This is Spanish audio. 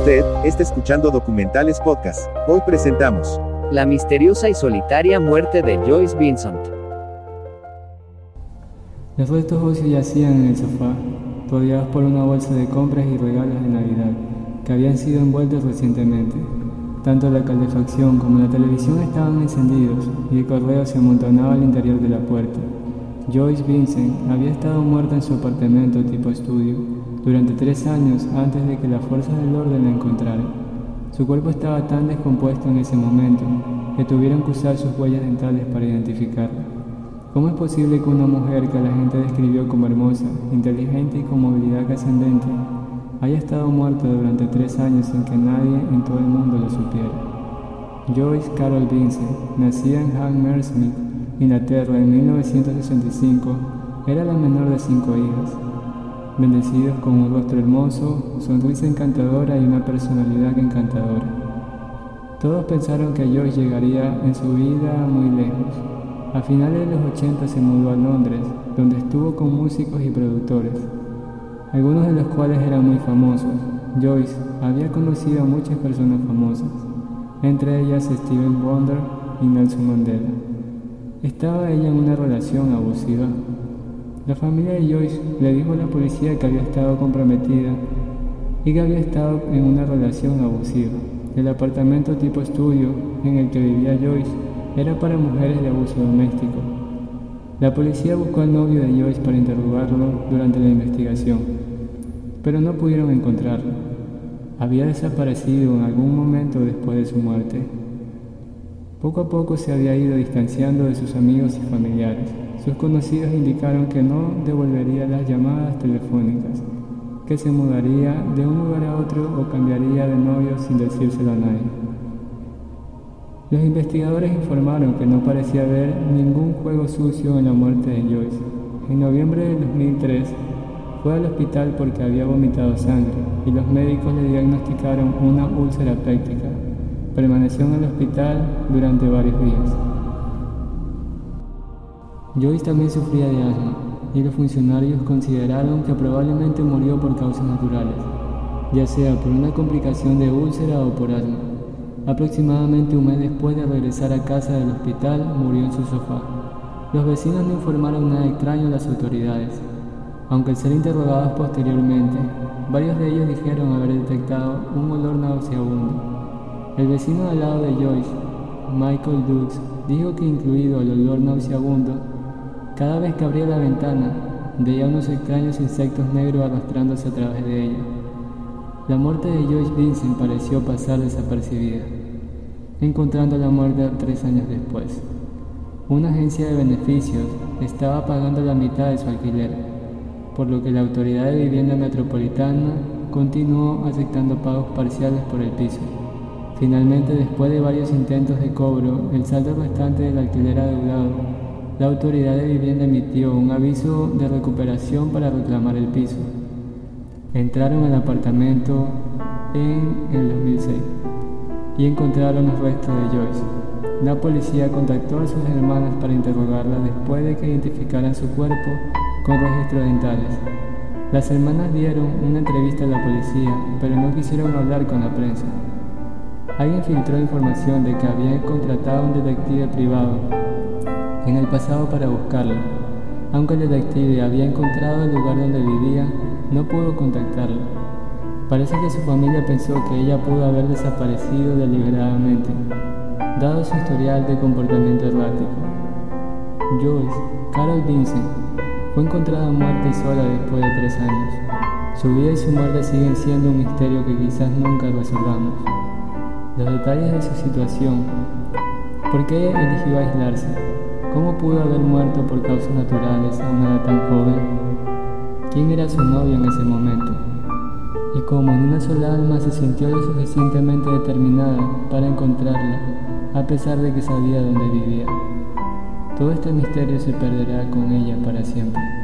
Usted está escuchando Documentales Podcast. Hoy presentamos La misteriosa y solitaria muerte de Joyce Vincent. Los restos óseos yacían en el sofá, rodeados por una bolsa de compras y regalos de Navidad, que habían sido envueltos recientemente. Tanto la calefacción como la televisión estaban encendidos y el correo se amontonaba al interior de la puerta. Joyce Vincent había estado muerta en su apartamento tipo estudio durante tres años antes de que las fuerzas del orden la encontraran. Su cuerpo estaba tan descompuesto en ese momento que tuvieron que usar sus huellas dentales para identificarla. ¿Cómo es posible que una mujer que la gente describió como hermosa, inteligente y con movilidad ascendente haya estado muerta durante tres años sin que nadie en todo el mundo lo supiera? Joyce Carol Vincent, nacida en Hammersmith, Inglaterra en 1965, era la menor de cinco hijas bendecidos con un rostro hermoso, sonrisa encantadora y una personalidad encantadora. Todos pensaron que Joyce llegaría en su vida muy lejos. A finales de los 80 se mudó a Londres, donde estuvo con músicos y productores, algunos de los cuales eran muy famosos. Joyce había conocido a muchas personas famosas, entre ellas Steven Wonder y Nelson Mandela. Estaba ella en una relación abusiva la familia de Joyce le dijo a la policía que había estado comprometida y que había estado en una relación abusiva. El apartamento tipo estudio en el que vivía Joyce era para mujeres de abuso doméstico. La policía buscó al novio de Joyce para interrogarlo durante la investigación, pero no pudieron encontrarlo. Había desaparecido en algún momento después de su muerte. Poco a poco se había ido distanciando de sus amigos y familiares. Sus conocidos indicaron que no devolvería las llamadas telefónicas, que se mudaría de un lugar a otro o cambiaría de novio sin decírselo a nadie. Los investigadores informaron que no parecía haber ningún juego sucio en la muerte de Joyce. En noviembre de 2003 fue al hospital porque había vomitado sangre y los médicos le diagnosticaron una úlcera péptica. Permaneció en el hospital durante varios días. Joyce también sufría de asma y los funcionarios consideraron que probablemente murió por causas naturales, ya sea por una complicación de úlcera o por asma. Aproximadamente un mes después de regresar a casa del hospital, murió en su sofá. Los vecinos no informaron nada extraño a las autoridades, aunque al ser interrogados posteriormente, varios de ellos dijeron haber detectado un olor nauseabundo. El vecino al lado de Joyce, Michael Dukes, dijo que incluido el olor nauseabundo, cada vez que abría la ventana, veía unos extraños insectos negros arrastrándose a través de ella. La muerte de Joyce Vincent pareció pasar desapercibida, encontrando la muerte tres años después. Una agencia de beneficios estaba pagando la mitad de su alquiler, por lo que la Autoridad de Vivienda Metropolitana continuó aceptando pagos parciales por el piso. Finalmente, después de varios intentos de cobro, el saldo restante del alquiler adeudado la autoridad de vivienda emitió un aviso de recuperación para reclamar el piso. Entraron al apartamento en el 2006 y encontraron los restos de Joyce. La policía contactó a sus hermanas para interrogarla después de que identificaran su cuerpo con registros dentales. Las hermanas dieron una entrevista a la policía, pero no quisieron hablar con la prensa. Alguien filtró información de que habían contratado a un detective privado en el pasado para buscarla. Aunque el detective había encontrado el lugar donde vivía, no pudo contactarla. Parece que su familia pensó que ella pudo haber desaparecido deliberadamente, dado su historial de comportamiento errático. Joyce, Carol Vincent, fue encontrada muerta y sola después de tres años. Su vida y su muerte siguen siendo un misterio que quizás nunca resolvamos. Los detalles de su situación, por qué eligió aislarse, ¿Cómo pudo haber muerto por causas naturales a una edad tan joven? ¿Quién era su novio en ese momento? Y cómo en una sola alma se sintió lo suficientemente determinada para encontrarla, a pesar de que sabía dónde vivía. Todo este misterio se perderá con ella para siempre.